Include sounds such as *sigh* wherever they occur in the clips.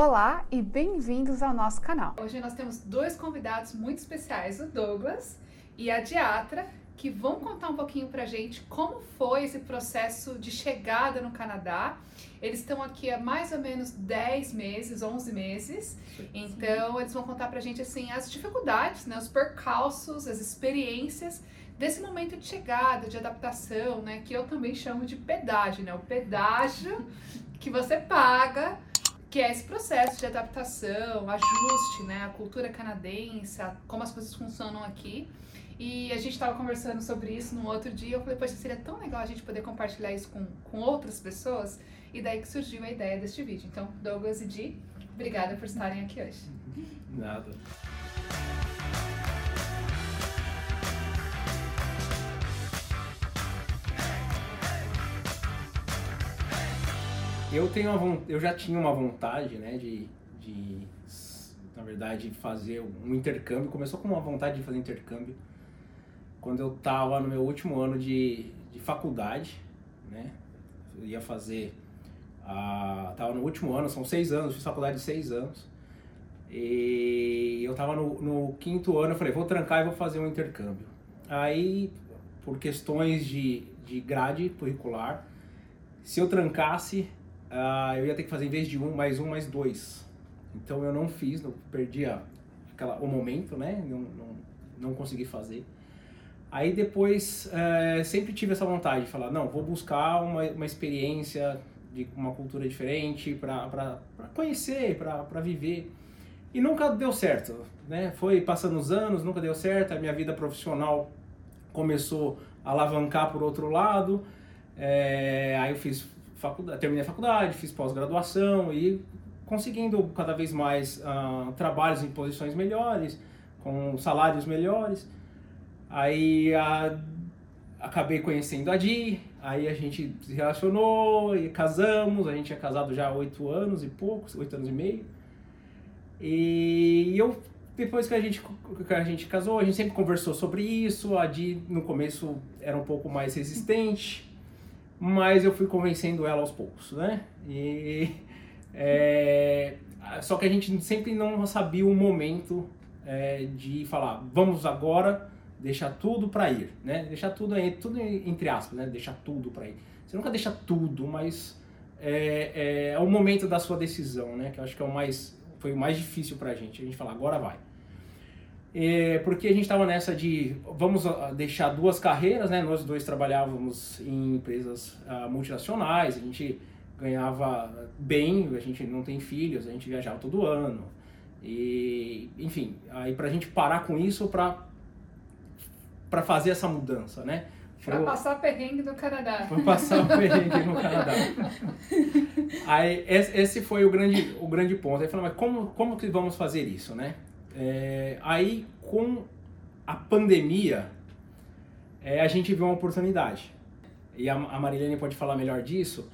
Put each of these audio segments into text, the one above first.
Olá e bem-vindos ao nosso canal. Hoje nós temos dois convidados muito especiais, o Douglas e a Diatra, que vão contar um pouquinho pra gente como foi esse processo de chegada no Canadá. Eles estão aqui há mais ou menos 10 meses, 11 meses. Então, eles vão contar pra gente assim as dificuldades, né, os percalços, as experiências desse momento de chegada, de adaptação, né, que eu também chamo de pedágio, né? O pedágio *laughs* que você paga que é esse processo de adaptação, ajuste, né, a cultura canadense, a, como as coisas funcionam aqui. E a gente estava conversando sobre isso no outro dia. Eu falei, poxa, seria tão legal a gente poder compartilhar isso com, com outras pessoas. E daí que surgiu a ideia deste vídeo. Então, Douglas e Di, obrigada por estarem aqui hoje. Nada. Eu tenho uma, eu já tinha uma vontade, né, de, de na verdade fazer um intercâmbio. Começou com uma vontade de fazer intercâmbio quando eu estava no meu último ano de, de faculdade, né? Eu ia fazer a, tava no último ano, são seis anos, fiz faculdade de seis anos. E eu tava no, no quinto ano, eu falei, vou trancar e vou fazer um intercâmbio. Aí, por questões de, de grade curricular, se eu trancasse, uh, eu ia ter que fazer em vez de um, mais um, mais dois. Então eu não fiz, não perdi a, aquela, o momento, né? Não, não, não consegui fazer. Aí depois é, sempre tive essa vontade de falar, não, vou buscar uma, uma experiência de uma cultura diferente para conhecer, para viver. E nunca deu certo, né? Foi passando os anos, nunca deu certo, a minha vida profissional começou a alavancar por outro lado. É, aí eu fiz faculdade, terminei a faculdade, fiz pós-graduação e conseguindo cada vez mais uh, trabalhos em posições melhores, com salários melhores. Aí a, acabei conhecendo a Di, aí a gente se relacionou e casamos, a gente é casado já há oito anos e poucos, oito anos e meio. E eu, depois que a, gente, que a gente casou, a gente sempre conversou sobre isso, a Di no começo era um pouco mais resistente, mas eu fui convencendo ela aos poucos, né? E é, só que a gente sempre não sabia o momento é, de falar, vamos agora deixar tudo para ir, né? Deixar tudo aí, tudo entre aspas, né? Deixar tudo para ir. Você nunca deixa tudo, mas é, é, é, o momento da sua decisão, né? Que eu acho que é o mais, foi o mais difícil para a gente. A gente falar, agora vai. É, porque a gente estava nessa de vamos ah, deixar duas carreiras, né? Nós dois trabalhávamos em empresas uh, multinacionais, a gente ganhava bem, a gente não tem filhos, a gente viajava todo ano. E, enfim, aí pra gente parar com isso para para fazer essa mudança, né? Para passar perrengue no Canadá. Para passar perrengue no Canadá. *laughs* Aí esse foi o grande, o grande ponto. Aí falou, mas como, como que vamos fazer isso, né? É, aí com a pandemia, é, a gente viu uma oportunidade. E a, a Marilene pode falar melhor disso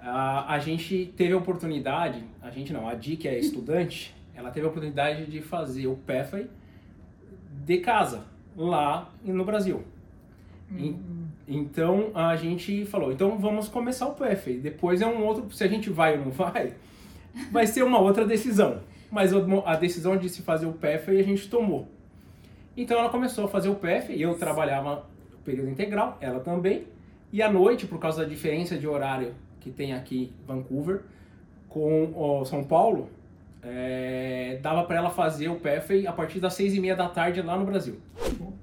a, a gente teve a oportunidade, a gente não, a Di, que é estudante, ela teve a oportunidade de fazer o Pathway de casa, lá no Brasil. Uhum. então a gente falou, então vamos começar o Pathway. Depois é um outro, se a gente vai ou não *laughs* vai, vai ser uma outra decisão. Mas a decisão de se fazer o Pathway a gente tomou. Então ela começou a fazer o Pathway, eu trabalhava período integral, ela também. E à noite, por causa da diferença de horário que tem aqui Vancouver com o São Paulo, é, dava para ela fazer o PFA a partir das seis e meia da tarde lá no Brasil.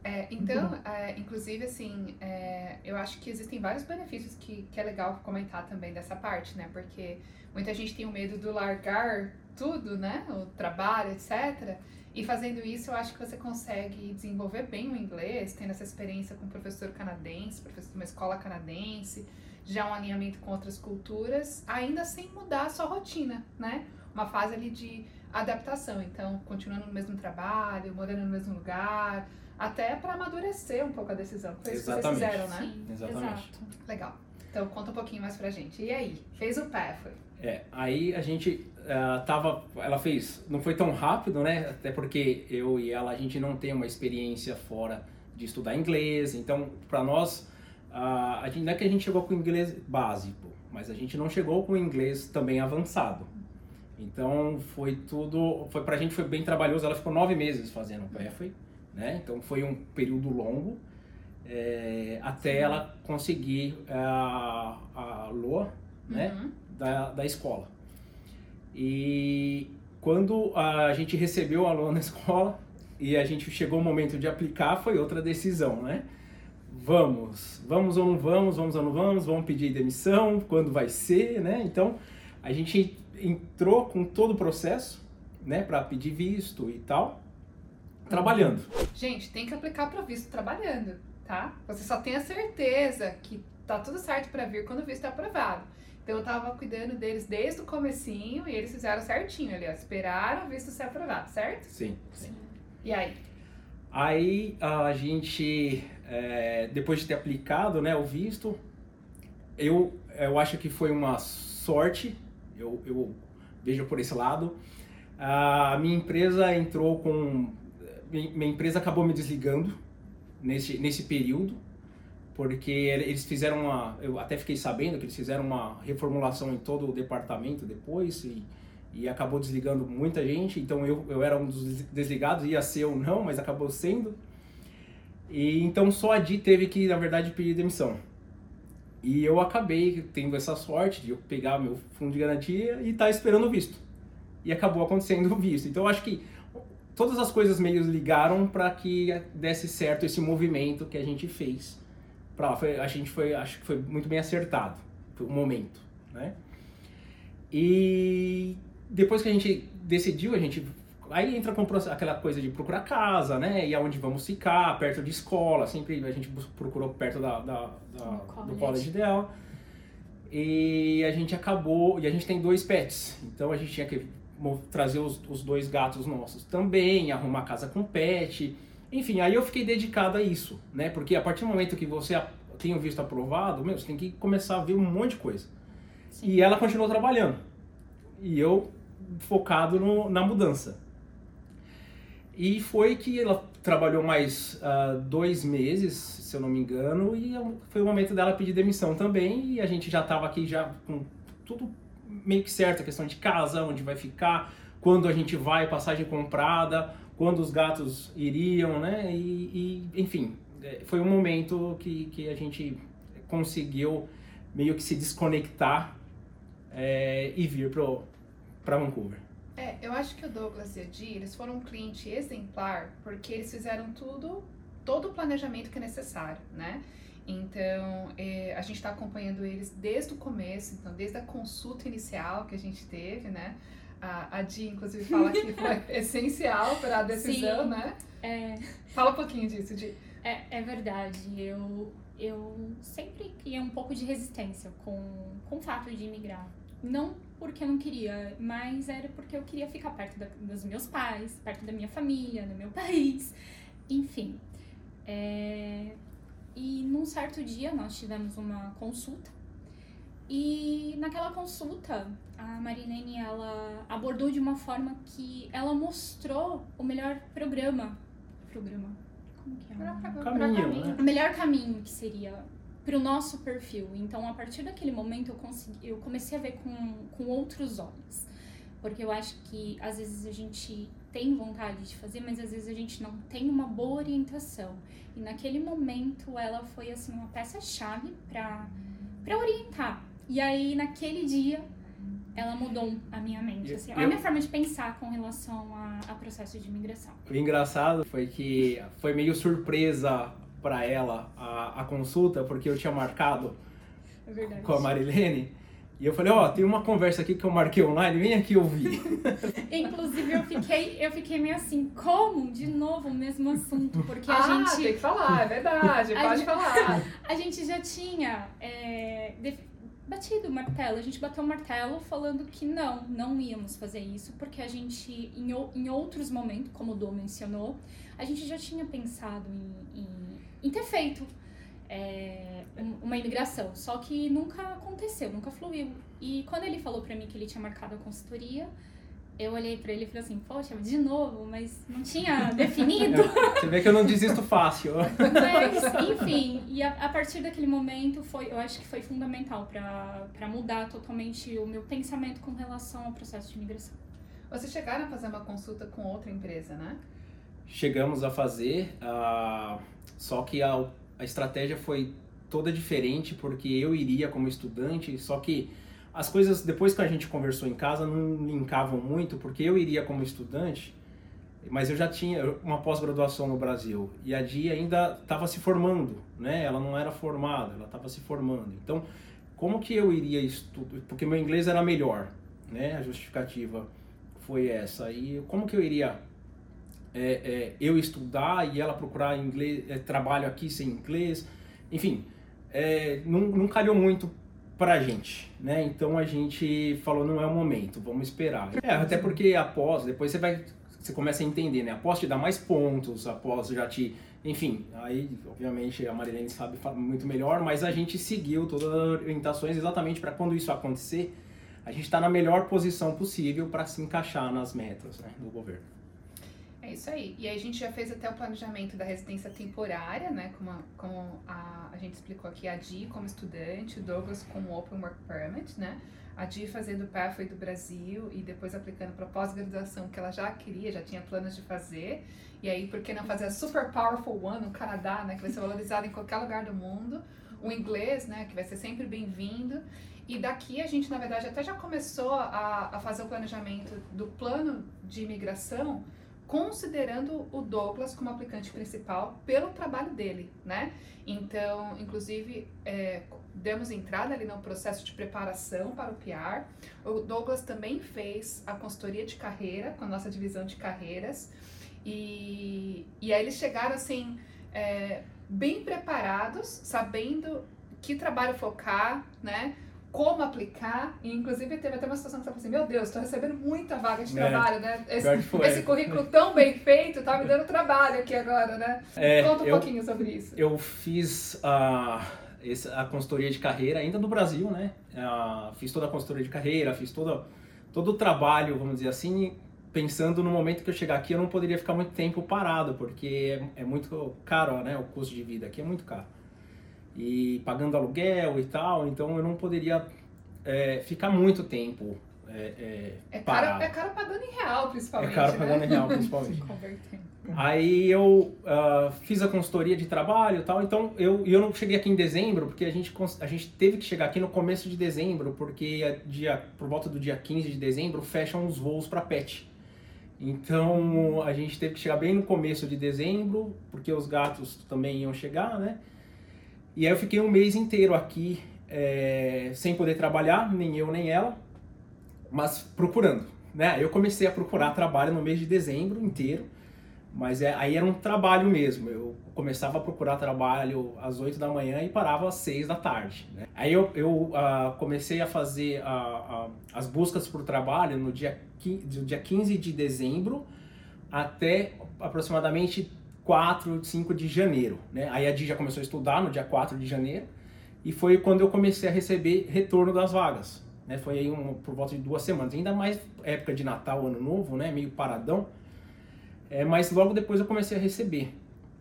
É, então, é, inclusive, assim, é, eu acho que existem vários benefícios que, que é legal comentar também dessa parte, né? Porque muita gente tem o medo do largar tudo, né? O trabalho, etc. E fazendo isso, eu acho que você consegue desenvolver bem o inglês, tendo essa experiência com um professor canadense, professor de uma escola canadense, já um alinhamento com outras culturas, ainda sem mudar a sua rotina, né? Uma fase ali de adaptação, então continuando no mesmo trabalho, morando no mesmo lugar, até para amadurecer um pouco a decisão. Foi isso que vocês fizeram, né? Sim, Exatamente. Exato. Legal. Então conta um pouquinho mais pra gente. E aí? Fez o Pathway? É, aí a gente uh, tava, ela fez, não foi tão rápido, né? Até porque eu e ela a gente não tem uma experiência fora de estudar inglês, então para nós a, a gente, não é que a gente chegou com inglês básico, mas a gente não chegou com inglês também avançado. Então foi tudo, foi pra gente foi bem trabalhoso. Ela ficou nove meses fazendo o PEFI, né? Então foi um período longo é, até ela conseguir a, a LOA, né? Uhum. Da, da escola. E quando a gente recebeu a LOA na escola e a gente chegou o momento de aplicar, foi outra decisão, né? Vamos, vamos ou não vamos, vamos ou não vamos, vamos pedir demissão, quando vai ser, né? Então a gente entrou com todo o processo, né, para pedir visto e tal, trabalhando. Gente, tem que aplicar para visto trabalhando, tá? Você só tem a certeza que tá tudo certo para vir quando o visto é aprovado. Então eu tava cuidando deles desde o comecinho e eles fizeram certinho ali, ó, esperaram o visto ser aprovado, certo? Sim. E aí? Aí a gente, é, depois de ter aplicado, né, o visto, eu, eu acho que foi uma sorte, eu, eu vejo por esse lado. A minha empresa entrou com, minha empresa acabou me desligando nesse, nesse período, porque eles fizeram uma, eu até fiquei sabendo que eles fizeram uma reformulação em todo o departamento depois e, e acabou desligando muita gente, então eu, eu era um dos desligados, ia ser ou não, mas acabou sendo. E então só a Di teve que, na verdade, pedir demissão. E eu acabei tendo essa sorte de eu pegar meu fundo de garantia e estar tá esperando o visto. E acabou acontecendo o visto. Então eu acho que todas as coisas meio ligaram para que desse certo esse movimento que a gente fez. Pra lá. Foi, a gente foi, acho que foi muito bem acertado o momento, né? E depois que a gente decidiu, a gente aí entra com aquela coisa de procurar casa, né? E aonde vamos ficar, perto de escola, sempre a gente procurou perto da, da, da do college dela. E a gente acabou, e a gente tem dois pets, então a gente tinha que trazer os, os dois gatos nossos também, arrumar casa com pet. Enfim, aí eu fiquei dedicado a isso, né? Porque a partir do momento que você tem o visto aprovado, meu, você tem que começar a ver um monte de coisa. Sim. E ela continuou trabalhando. E eu focado no- na mudança. E foi que ela trabalhou mais ah, dois meses, se eu não me engano, e foi o momento dela pedir demissão também. E a gente já estava aqui já com tudo meio que certo, a questão de casa, onde vai ficar, quando a gente vai, passagem comprada, quando os gatos iriam, né? E, e, enfim, eh, foi um momento que, que a gente conseguiu meio que se desconectar eh, e vir para Vancouver. É, eu acho que o Douglas e a Di, eles foram um cliente exemplar porque eles fizeram tudo, todo o planejamento que é necessário, né? Então, é, a gente está acompanhando eles desde o começo, então, desde a consulta inicial que a gente teve, né? A, a Di, inclusive, fala que foi *laughs* essencial para a decisão, Sim. né? É, Fala um pouquinho disso, Di. é, é verdade. Eu, eu sempre criei um pouco de resistência com, com o fato de imigrar. Não porque eu não queria, mas era porque eu queria ficar perto da- dos meus pais, perto da minha família, do meu país, enfim. É, e num certo dia nós tivemos uma consulta e naquela consulta a Marilene ela abordou de uma forma que ela mostrou o melhor programa, programa, como que é? Caminho, né? o melhor caminho que seria para o nosso perfil. Então, a partir daquele momento, eu, consegui, eu comecei a ver com, com outros olhos. Porque eu acho que às vezes a gente tem vontade de fazer, mas às vezes a gente não tem uma boa orientação. E naquele momento, ela foi assim uma peça-chave para para orientar. E aí, naquele dia, ela mudou a minha mente, assim, a Eu- minha forma de pensar com relação a, a processo de imigração. O engraçado foi que foi meio surpresa para ela a, a consulta, porque eu tinha marcado É verdade. com a Marilene. E eu falei, ó, tem uma conversa aqui que eu marquei online, vem aqui ouvir. *laughs* Inclusive, eu fiquei, eu fiquei meio assim, como? De novo o mesmo assunto, porque a ah, gente. tem que falar, é verdade, *laughs* A pode gente- falar. *laughs* A gente já tinha é, batido o martelo, a gente bateu o martelo falando que não, não íamos fazer isso, porque a gente, em, em outros momentos, como o Dô mencionou, a gente já tinha pensado em, em- em ter feito é, um- uma imigração, só que nunca aconteceu, nunca fluiu. E quando ele falou pra mim que ele tinha marcado a consultoria, eu olhei pra ele e falei assim, poxa, de novo, mas não tinha *laughs* definido. Você vê que eu não desisto fácil. mas, enfim, e a, a, partir daquele momento foi, eu acho que foi fundamental para mudar totalmente o meu pensamento com relação ao processo de imigração. Vocês chegaram a fazer uma consulta com outra empresa, né? Chegamos a fazer, uh, só que a, a estratégia foi toda diferente porque eu iria como estudante, só que as coisas, depois que a gente conversou em casa, não linkavam muito, porque eu iria como estudante, mas eu já tinha uma pós-graduação no Brasil e a Dia ainda estava se formando, né? Ela não era formada, ela estava se formando. Então, como que eu iria estudar? Porque meu inglês era melhor, né? A justificativa foi essa. E como que eu iria é, é, eu estudar e ela procurar inglês, é, trabalho aqui sem inglês? Enfim, é, não, não calhou muito pra gente, né? Então a gente falou, não é o momento, vamos esperar. É, até porque após, depois você vai, você começa a entender, né? Após te dar mais pontos, após já te, enfim, aí obviamente a Marilene sabe muito melhor, mas a gente seguiu todas as orientações exatamente para quando isso acontecer, a gente está na melhor posição possível para se encaixar nas metas né, do governo. É isso aí. E aí a gente já fez até o planejamento da residência temporária, né? Como, a, como a, a gente explicou aqui, a Di como estudante, o Douglas como Open Work Permit, né? A Di fazendo o Pathway do Brasil e depois aplicando para pós-graduação que ela já queria, já tinha planos de fazer. E aí, por que não fazer a Super Powerful One no Canadá, né? Que vai ser valorizado em qualquer lugar do mundo. O inglês, né? Que vai ser sempre bem-vindo. E daqui a gente, na verdade, até já começou a, a fazer o planejamento do plano de imigração considerando o Douglas como aplicante principal pelo trabalho dele, né? Então, inclusive, é, demos entrada ali no processo de preparação para o PR. O Douglas também fez a consultoria de carreira com a nossa divisão de carreiras. E, e aí eles chegaram assim, é, bem preparados, sabendo que trabalho focar, né? Como aplicar, e inclusive teve até uma situação que você falou assim, meu Deus, estou recebendo muita vaga de é, trabalho, né? Esse, esse, currículo tão bem feito tá me dando trabalho aqui agora, né? É, Conta um eu, pouquinho sobre isso. Eu fiz a, a consultoria de carreira ainda no Brasil, né? fiz toda a consultoria de carreira, fiz todo, todo o trabalho, vamos dizer assim, pensando no momento que eu chegar aqui eu não poderia ficar muito tempo parado, porque é, é muito caro, né? O custo de vida aqui é muito caro e pagando aluguel e tal, então eu não poderia é, ficar muito tempo é, é, é, caro, é caro pagando em real, principalmente. É caro né? pagando em real, principalmente. *laughs* Aí eu uh, fiz a consultoria de trabalho e tal, então eu, eu não cheguei aqui em dezembro, porque a gente, a gente teve que chegar aqui no começo de dezembro, porque é dia, por volta do dia 15 de dezembro fecham os voos para PET. Então a gente teve que chegar bem no começo de dezembro, porque os gatos também iam chegar, né? E aí eu fiquei um mês inteiro aqui é, sem poder trabalhar, nem eu nem ela, mas procurando. Né? Eu comecei a procurar trabalho no mês de dezembro inteiro, mas é, aí era um trabalho mesmo. Eu começava a procurar trabalho às 8 da manhã e parava às 6 da tarde. Né? Aí eu, eu uh, comecei a fazer uh, uh, as buscas por trabalho no dia, dia 15 de dezembro até aproximadamente 4, 5 de janeiro. Né? Aí a Di já começou a estudar no dia 4 de janeiro e foi quando eu comecei a receber retorno das vagas. Né? Foi aí um, por volta de duas semanas, ainda mais época de Natal, Ano Novo, né? meio paradão. É, mas logo depois eu comecei a receber.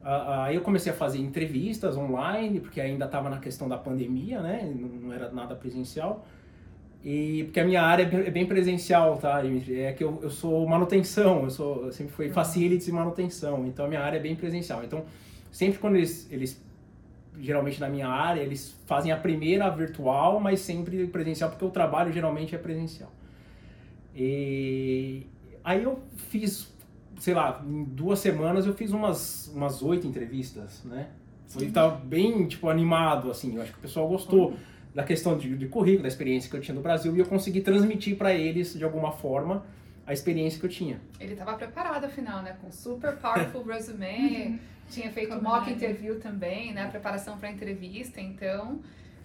Aí eu comecei a fazer entrevistas online, porque ainda estava na questão da pandemia, né? não era nada presencial. E porque a minha área é bem presencial, tá? É que eu, eu sou manutenção, eu, sou, eu sempre fui facilities e manutenção, então a minha área é bem presencial. Então, sempre quando eles, eles, geralmente na minha área, eles fazem a primeira virtual, mas sempre presencial, porque o trabalho geralmente é presencial. E aí eu fiz, sei lá, em duas semanas eu fiz umas, umas oito entrevistas, né? Foi tava bem, tipo, animado, assim, eu acho que o pessoal gostou. Uhum da questão de, de currículo, da experiência que eu tinha no Brasil, e eu consegui transmitir para eles, de alguma forma, a experiência que eu tinha. Ele estava preparado, afinal, né? Com super powerful *laughs* resume, uhum. tinha feito mock interview também, né? Preparação para entrevista, então...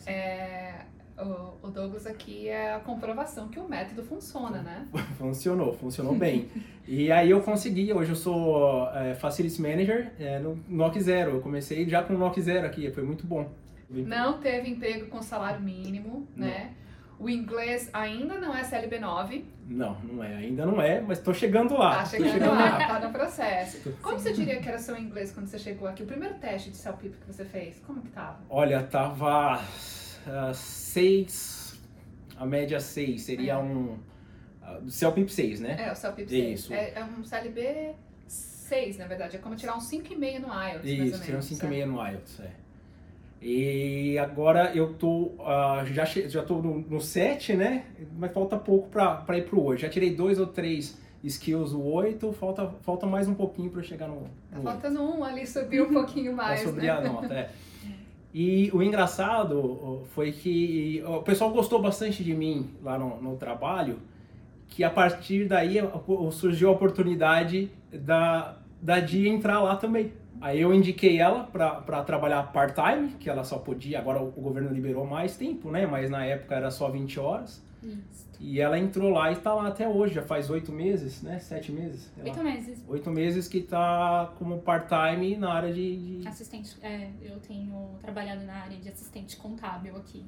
É, o, o Douglas aqui é a comprovação que o método funciona, né? *laughs* Funcionou, funcionou *laughs* bem. e aí eu consegui, hoje eu sou é, Facilities Manager é, no NOC Zero. Eu comecei já com o NOC Zero aqui, foi muito bom. Não teve emprego com salário mínimo, Não. né? O inglês ainda não é CLB9. Não, não é. Ainda não é, mas tô chegando lá. Tá Tô chegando lá, tá no processo. Como você diria que era seu inglês quando você chegou aqui? O primeiro teste de CELPIP que você fez, como que tava? Olha, tava ah, seis, a média seis, seria É. um uh, CELPIP 6, né? É, o CELPIP 6. Isso. É, é um CLB 6, na verdade. É como tirar um 5,5 no IELTS, Isso, menos. tirando 5,5 certo? no IELTS, é. E agora eu tô, ah, já, já tô no, no 7, né? Mas falta pouco pra, pra ir pro 8. Já tirei dois ou três skills o 8, falta, falta mais um pouquinho pra eu chegar no, Tá no 8. faltando um ali, subir um pouquinho mais, pra subir né? a nota, é. *laughs* E o engraçado foi que o pessoal gostou bastante de mim lá no, no trabalho, que a partir daí surgiu a oportunidade da, da Di entrar lá também. Aí eu indiquei ela para trabalhar part-time, que ela só podia, agora o, governo liberou mais tempo, né? Mas na época era só 20 horas. Isso. E ela entrou lá e está lá até hoje, já faz oito meses, né? Sete meses. Oito meses. Oito meses que tá como part-time na área de, de Assistente, é, eu tenho trabalhado na área de assistente contábil aqui.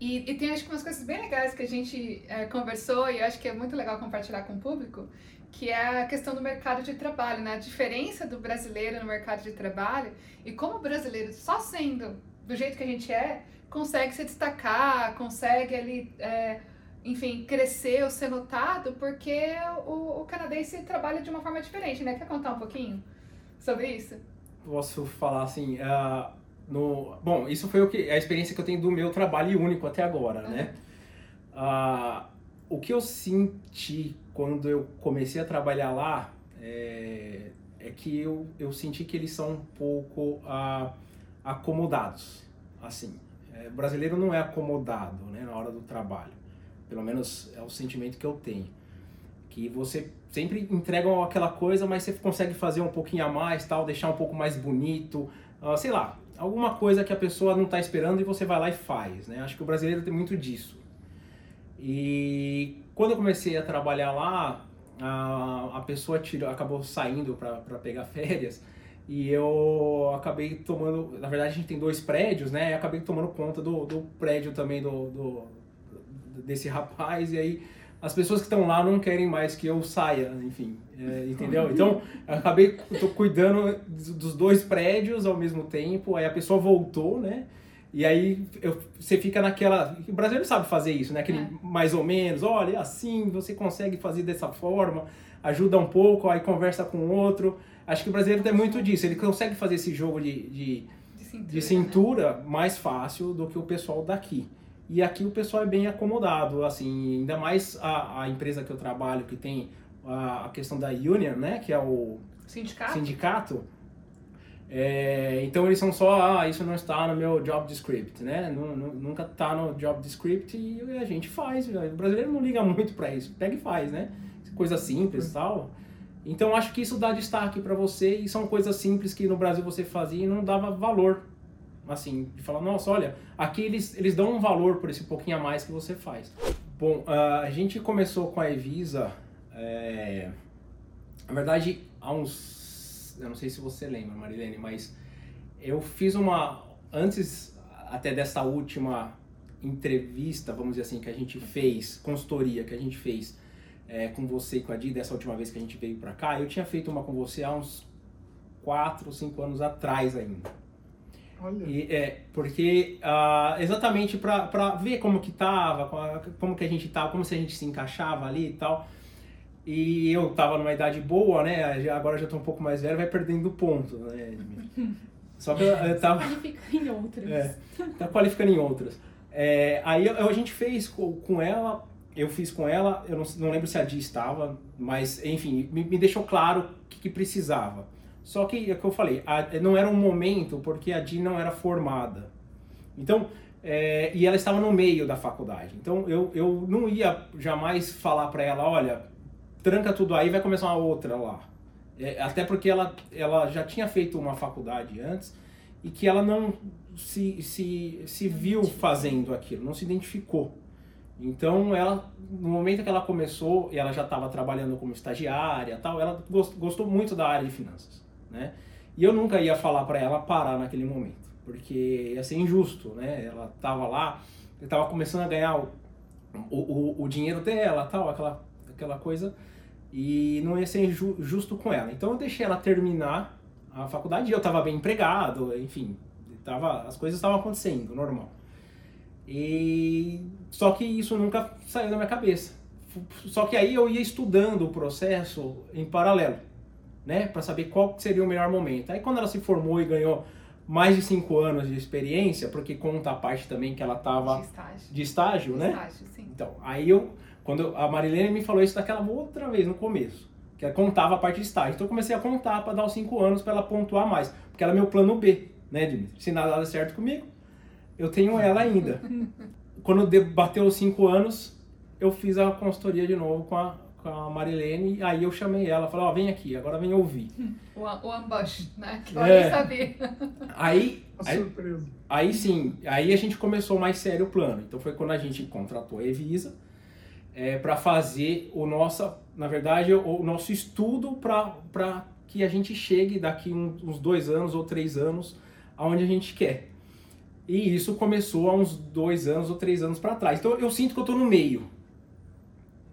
E, e tem acho que umas coisas bem legais que a gente é, conversou e eu acho que é muito legal compartilhar com o público, que é a questão do mercado de trabalho, né? A diferença do brasileiro no mercado de trabalho e como o brasileiro, só sendo do jeito que a gente é, consegue se destacar, consegue ali, é, enfim, crescer ou ser notado, porque o, o canadense trabalha de uma forma diferente, né? Quer contar um pouquinho sobre isso? posso falar assim, ah, no, bom, isso foi o que a experiência que eu tenho do meu trabalho único até agora, né? Ah, o que eu senti quando eu comecei a trabalhar lá é, é que eu, eu senti que eles são um pouco ah, acomodados, assim. É, brasileiro não é acomodado, né, na hora do trabalho. Pelo menos é o sentimento que eu tenho. Que você sempre entrega aquela coisa, mas você consegue fazer um pouquinho a mais, tal, deixar um pouco mais bonito, ah, sei lá, alguma coisa que a pessoa não está esperando e você vai lá e faz, né? Acho que o brasileiro tem muito disso. E quando eu comecei a trabalhar lá, a, a pessoa tirou, acabou saindo para pegar *laughs* férias e eu acabei tomando, na verdade a gente tem dois prédios, né? Eu acabei tomando conta do, do prédio também do, do- desse rapaz e aí as pessoas que estão lá não querem mais que eu saia, enfim, é, entendeu? Então eu acabei tô cuidando dos dois prédios ao mesmo tempo, aí a pessoa voltou, né? E aí eu- você fica naquela. O brasileiro sabe fazer isso, né? Aquele É. mais ou menos, olha, é assim, você consegue fazer dessa forma, ajuda um pouco, aí conversa com o outro. Acho que o brasileiro tem muito disso, ele consegue fazer esse jogo de, de, De cintura. de né? cintura mais fácil do que o pessoal daqui. E aqui o pessoal é bem acomodado, assim, ainda mais a, a empresa que eu trabalho, que tem a, a questão da union, né? Que é o Sindicato? sindicato. É, então eles são só, ah, isso não está no meu job descript, né? Nu- nu- nunca está no job descript e a gente faz. O brasileiro não liga muito para isso, pega e faz, né? Coisa simples e tal. Então acho que isso dá destaque para você e são coisas simples que no Brasil você fazia e não dava valor. Assim, de falar, nossa, olha, aqui eles, eles dão um valor por esse pouquinho a mais que você faz. Bom, ah, a gente começou com a Evisa, é, na verdade, há uns. Eu não sei se você lembra, Marilene, mas eu fiz uma. Antes até dessa última entrevista, vamos dizer assim, que a gente fez, consultoria que a gente fez é, com você e com a Di, dessa última vez que a gente veio pra cá, eu tinha feito uma com você há uns 4, 5 anos atrás ainda. Olha. E, é, porque ah, exatamente pra pra ver como que tava, co- como que a gente tava, como se a gente se encaixava ali e tal. E eu tava numa idade boa, né? já- Agora já tô um pouco mais velho, vai perdendo ponto, né? *laughs* Só que eu, eu tava fica em outras. É. tá qualificando em outras. É, aí eu- a gente fez co- com ela, eu fiz com ela, eu não, não lembro se a Di estava, mas enfim, me, me deixou claro o que, que precisava. Só que, é o que eu falei, a- não era um momento porque a Di não era formada. Então, é, e ela estava no meio da faculdade. Então, eu, eu não ia jamais falar para ela, olha, tranca tudo aí, vai começar uma outra lá. É, até porque ela, ela já tinha feito uma faculdade antes e que ela não se, se, se viu fazendo aquilo, não se identificou. Então, ela, no momento que ela começou, e ela já estava trabalhando como estagiária tal, ela gos- gostou muito da área de finanças, né? E eu nunca ia falar para ela parar naquele momento, porque ia ser injusto, né? Ela estava lá, estava começando a ganhar o, o, o dinheiro dela, tal, aquela, aquela coisa, e não ia ser ju, justo com ela. Então eu deixei ela terminar a faculdade, eu estava bem empregado, enfim, tava, as coisas estavam acontecendo, normal. E só que isso nunca saiu da minha cabeça. Só que aí eu ia estudando o processo em paralelo, né, para saber qual seria o melhor momento. Aí quando ela se formou e ganhou mais de cinco anos de experiência, porque conta a parte também que ela estava De estágio. de estágio, De né? estágio, sim. Então, aí eu, quando eu- a Marilene me falou isso daquela outra vez no começo, que ela contava a parte de estágio. Então eu comecei a contar para dar os cinco anos para ela pontuar mais, porque ela é meu plano B, né, Dimitri? Se nada der certo comigo, eu tenho ela ainda. *laughs* Quando bateu os cinco anos, eu fiz a consultoria de novo com a, com a Marilene, aí eu chamei ela, falei, ó, vem aqui, agora vem ouvir. *laughs* O, o ambush, né? Que eu É. sabia. *laughs* Aí, A aí surpresa. Aí sim, aí a gente começou mais sério o plano. Então foi quando a gente contratou a Evisa para fazer o nosso, na verdade, o, o nosso estudo para que a gente chegue daqui um- uns dois anos ou três anos aonde a gente quer. E isso começou há uns dois anos ou três anos para trás. Então eu sinto que eu estou no meio,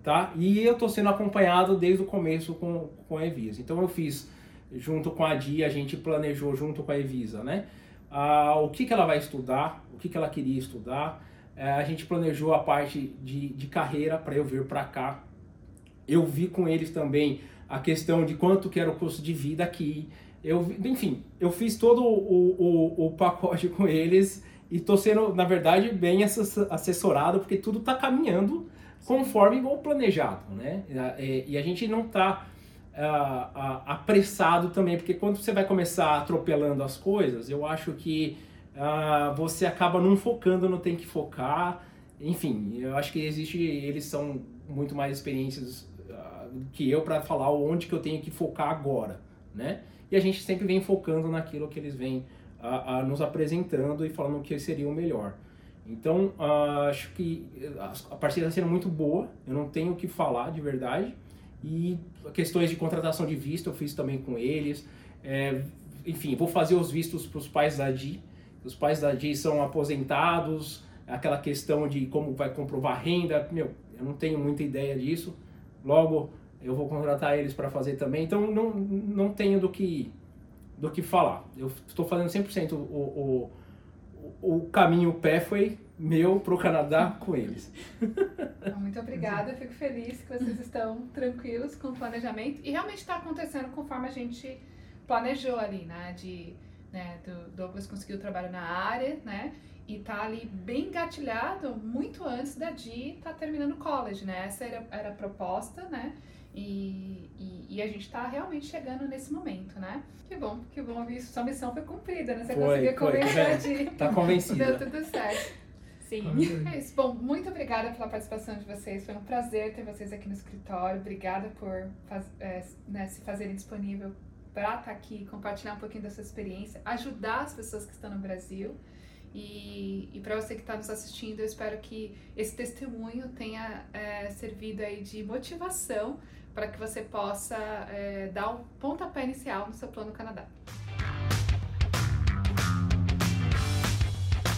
tá? E eu estou sendo acompanhado desde o começo com, com a Evisa. Então eu fiz junto com a Dia, a gente planejou junto com a Evisa, né? Ah, o que, que ela vai estudar, o que, que ela queria estudar. Eh, a gente planejou a parte de, de carreira para eu vir para cá. Eu vi com eles também a questão de quanto que era o custo de vida aqui. Eu, enfim, eu fiz todo o, o, o pacote com eles e estou sendo, na verdade, bem assess- assessorado porque tudo está caminhando conforme o planejado, né? E, e a gente não está apressado também, porque quando você vai começar atropelando as coisas, eu acho que ah, você acaba não focando no tem que focar. Enfim, eu acho que existe, eles são muito mais experiências ah, que eu para falar onde que eu tenho que focar agora, né? E a gente sempre vem focando naquilo que eles vêm ah, nos apresentando e falando o que seria o melhor. Então, acho que a a parceria está sendo muito boa, eu não tenho o que falar de verdade. E questões de contratação de visto eu fiz também com eles. É, enfim, vou fazer os vistos para os pais da Di. Os pais da Di são aposentados, aquela questão de como vai comprovar renda. Meu, eu não tenho muita ideia disso. Logo, eu vou contratar eles para fazer também. Então, não, não tenho do que, do que falar. Eu estou fazendo 100% o, o, o, o pé foi meu para o Canadá com eles. Então, Muito obrigada, fico feliz que vocês estão tranquilos com o planejamento e realmente está acontecendo conforme a gente planejou ali, né? De, né, do Douglas conseguiu trabalho na área, né? E tá ali bem engatilhado muito antes da Di tá terminando o college, né? Essa era, era a proposta, né? E, e, e a gente tá realmente chegando nesse momento, né? Que bom, que bom ouvir isso. Sua missão foi cumprida, né? Você Foi, conseguiu foi, convencer a *laughs* tá Di. Tá Deu convencida. tudo certo. Sim. É isso. Bom, muito obrigada pela participação de vocês. Foi um prazer ter vocês aqui no escritório. Obrigada por faz- é, né, se fazerem disponível para estar aqui, compartilhar um pouquinho da sua experiência, ajudar as pessoas que estão no Brasil. E, e para você que está nos assistindo, eu espero que esse testemunho tenha é, servido aí de motivação para que você possa é, dar o pontapé inicial no seu plano Canadá.